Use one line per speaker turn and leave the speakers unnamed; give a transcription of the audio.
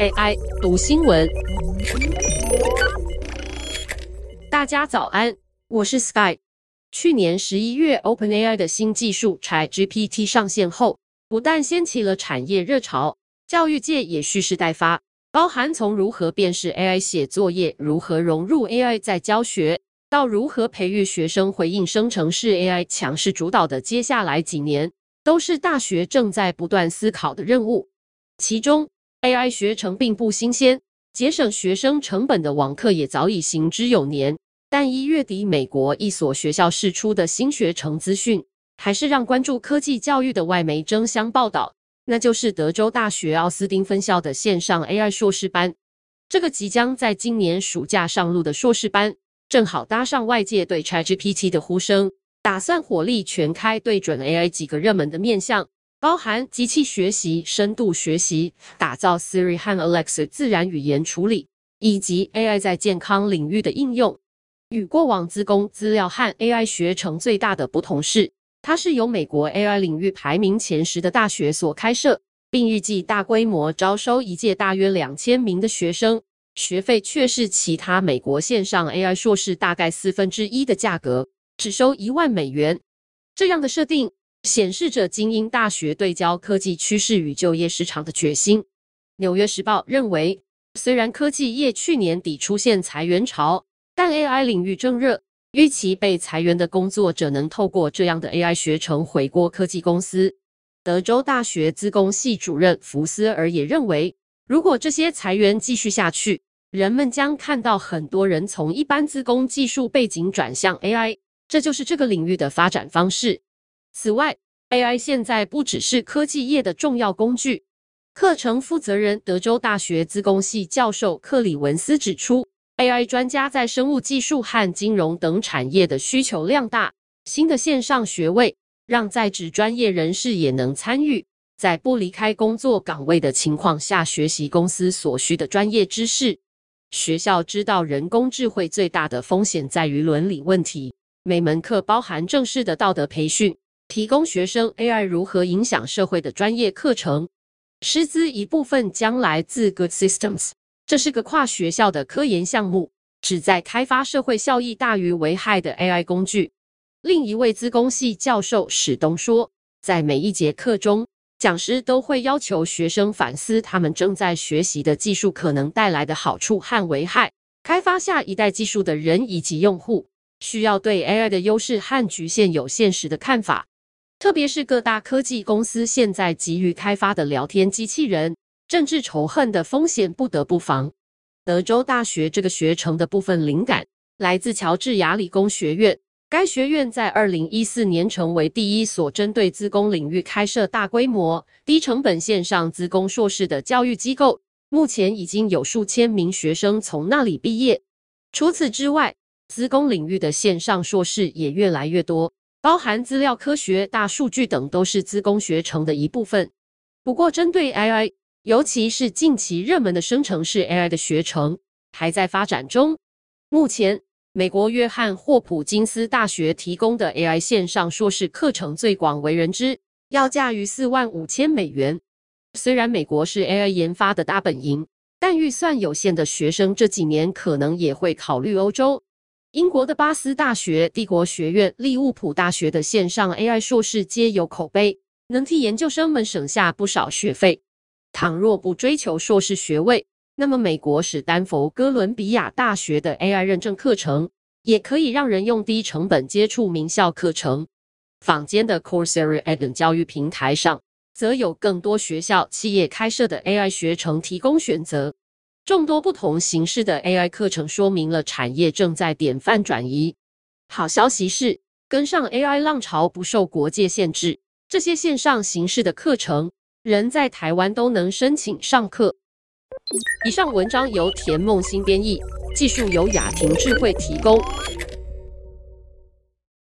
AI 读新闻，大家早安，我是 Sky。去年十一月，OpenAI 的新技术 ChatGPT 上线后，不但掀起了产业热潮，教育界也蓄势待发。包含从如何辨识 AI 写作业，如何融入 AI 在教学，到如何培育学生回应生成式 AI 强势主导的接下来几年，都是大学正在不断思考的任务。其中，AI 学程并不新鲜，节省学生成本的网课也早已行之有年。但一月底，美国一所学校释出的新学程资讯，还是让关注科技教育的外媒争相报道。那就是德州大学奥斯汀分校的线上 AI 硕士班。这个即将在今年暑假上路的硕士班，正好搭上外界对 ChatGPT 的呼声，打算火力全开，对准 AI 几个热门的面向，包含机器学习、深度学习、打造 Siri 和 Alexa 自然语言处理，以及 AI 在健康领域的应用。与过往资工资料和 AI 学程最大的不同是，它是由美国 AI 领域排名前十的大学所开设，并预计大规模招收一届大约两千名的学生，学费却是其他美国线上 AI 硕士大概四分之一的价格，只收一万美元。这样的设定显示着精英大学对焦科技趋势与就业市场的决心。纽约时报认为，虽然科技业去年底出现裁员潮，但 AI 领域正热。预期被裁员的工作者能透过这样的 AI 学程回锅科技公司。德州大学资工系主任福斯尔也认为，如果这些裁员继续下去，人们将看到很多人从一般资工技术背景转向 AI，这就是这个领域的发展方式。此外，AI 现在不只是科技业的重要工具。课程负责人、德州大学资工系教授克里文斯指出。AI 专家在生物技术和金融等产业的需求量大，新的线上学位让在职专业人士也能参与，在不离开工作岗位的情况下学习公司所需的专业知识。学校知道人工智慧最大的风险在于伦理问题，每门课包含正式的道德培训，提供学生 AI 如何影响社会的专业课程。师资一部分将来自 Good Systems。这是个跨学校的科研项目，旨在开发社会效益大于危害的 AI 工具。另一位资工系教授史东说，在每一节课中，讲师都会要求学生反思他们正在学习的技术可能带来的好处和危害。开发下一代技术的人以及用户，需要对 AI 的优势和局限有现实的看法，特别是各大科技公司现在急于开发的聊天机器人。政治仇恨的风险不得不防。德州大学这个学程的部分灵感来自乔治亚理工学院，该学院在二零一四年成为第一所针对资工领域开设大规模、低成本线上资工硕士的教育机构。目前已经有数千名学生从那里毕业。除此之外，资工领域的线上硕士也越来越多，包含资料科学、大数据等，都是资工学程的一部分。不过，针对 AI。尤其是近期热门的生成式 AI 的学程还在发展中。目前，美国约翰霍普金斯大学提供的 AI 线上硕士课程最广为人知，要价于四万五千美元。虽然美国是 AI 研发的大本营，但预算有限的学生这几年可能也会考虑欧洲。英国的巴斯大学、帝国学院、利物浦大学的线上 AI 硕士皆有口碑，能替研究生们省下不少学费。倘若不追求硕士学位，那么美国史丹佛哥伦比亚大学的 AI 认证课程也可以让人用低成本接触名校课程。坊间的 Coursera 等教育平台上，则有更多学校、企业开设的 AI 学程提供选择。众多不同形式的 AI 课程说明了产业正在典范转移。好消息是，跟上 AI 浪潮不受国界限制，这些线上形式的课程。人在台湾都能申请上课。以上文章由田梦新编译，技术由雅婷智慧提供。